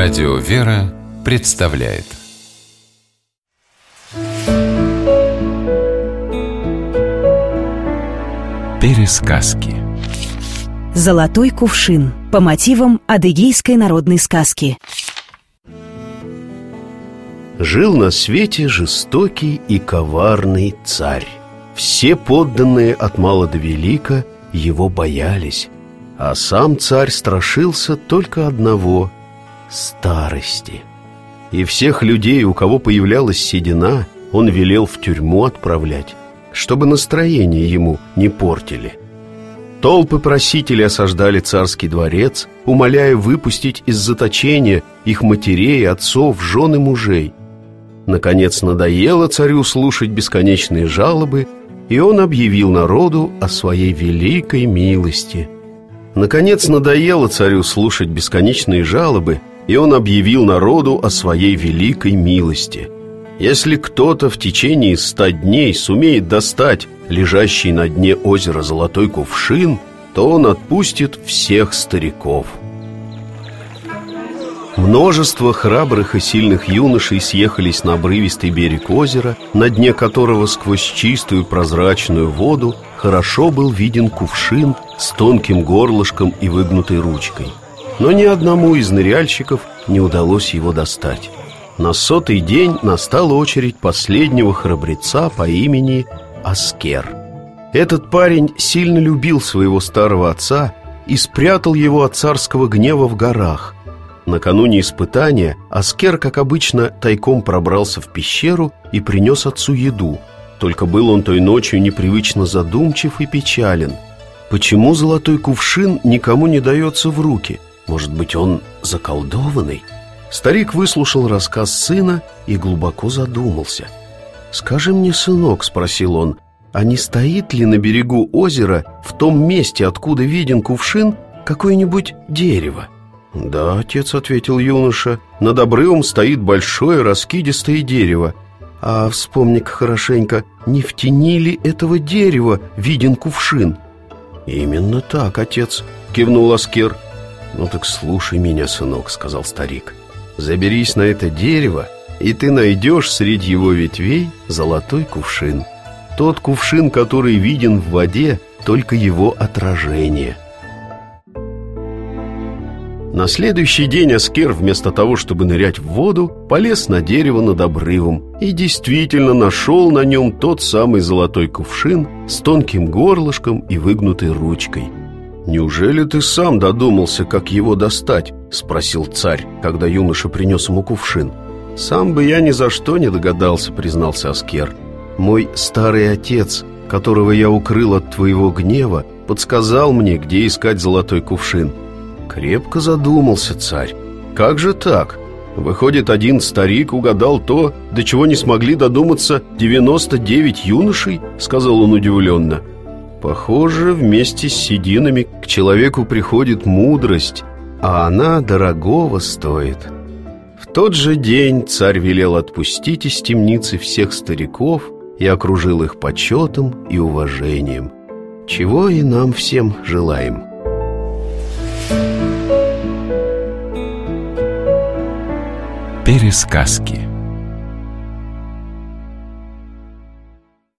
Радио «Вера» представляет. Пересказки. Золотой кувшин по мотивам адыгейской народной сказки. Жил на свете жестокий и коварный царь. Все подданные от мала до велика его боялись. А сам царь страшился только одного старости. И всех людей, у кого появлялась седина, он велел в тюрьму отправлять, чтобы настроение ему не портили. Толпы просителей осаждали царский дворец, умоляя выпустить из заточения их матерей, отцов, жен и мужей. Наконец надоело царю слушать бесконечные жалобы, и он объявил народу о своей великой милости. Наконец надоело царю слушать бесконечные жалобы, и он объявил народу о своей великой милости. Если кто-то в течение ста дней сумеет достать лежащий на дне озера золотой кувшин, то он отпустит всех стариков. Множество храбрых и сильных юношей съехались на обрывистый берег озера, на дне которого сквозь чистую прозрачную воду хорошо был виден кувшин с тонким горлышком и выгнутой ручкой – но ни одному из ныряльщиков не удалось его достать. На сотый день настала очередь последнего храбреца по имени Аскер. Этот парень сильно любил своего старого отца и спрятал его от царского гнева в горах. Накануне испытания Аскер, как обычно, тайком пробрался в пещеру и принес отцу еду. Только был он той ночью непривычно задумчив и печален. Почему золотой кувшин никому не дается в руки – может быть, он заколдованный? Старик выслушал рассказ сына и глубоко задумался. «Скажи мне, сынок», — спросил он, «а не стоит ли на берегу озера, в том месте, откуда виден кувшин, какое-нибудь дерево?» «Да, отец», — ответил юноша, «над обрывом стоит большое раскидистое дерево. А вспомни-ка хорошенько, не в тени ли этого дерева виден кувшин?» «Именно так, отец», — кивнул Аскер. «Ну так слушай меня, сынок», — сказал старик. «Заберись на это дерево, и ты найдешь среди его ветвей золотой кувшин. Тот кувшин, который виден в воде, только его отражение». На следующий день Аскер, вместо того, чтобы нырять в воду, полез на дерево над обрывом и действительно нашел на нем тот самый золотой кувшин с тонким горлышком и выгнутой ручкой – «Неужели ты сам додумался, как его достать?» — спросил царь, когда юноша принес ему кувшин. «Сам бы я ни за что не догадался», — признался Аскер. «Мой старый отец, которого я укрыл от твоего гнева, подсказал мне, где искать золотой кувшин». Крепко задумался царь. «Как же так? Выходит, один старик угадал то, до чего не смогли додуматься 99 юношей?» — сказал он удивленно. Похоже, вместе с сединами к человеку приходит мудрость, а она дорогого стоит. В тот же день царь велел отпустить из темницы всех стариков и окружил их почетом и уважением, чего и нам всем желаем. Пересказки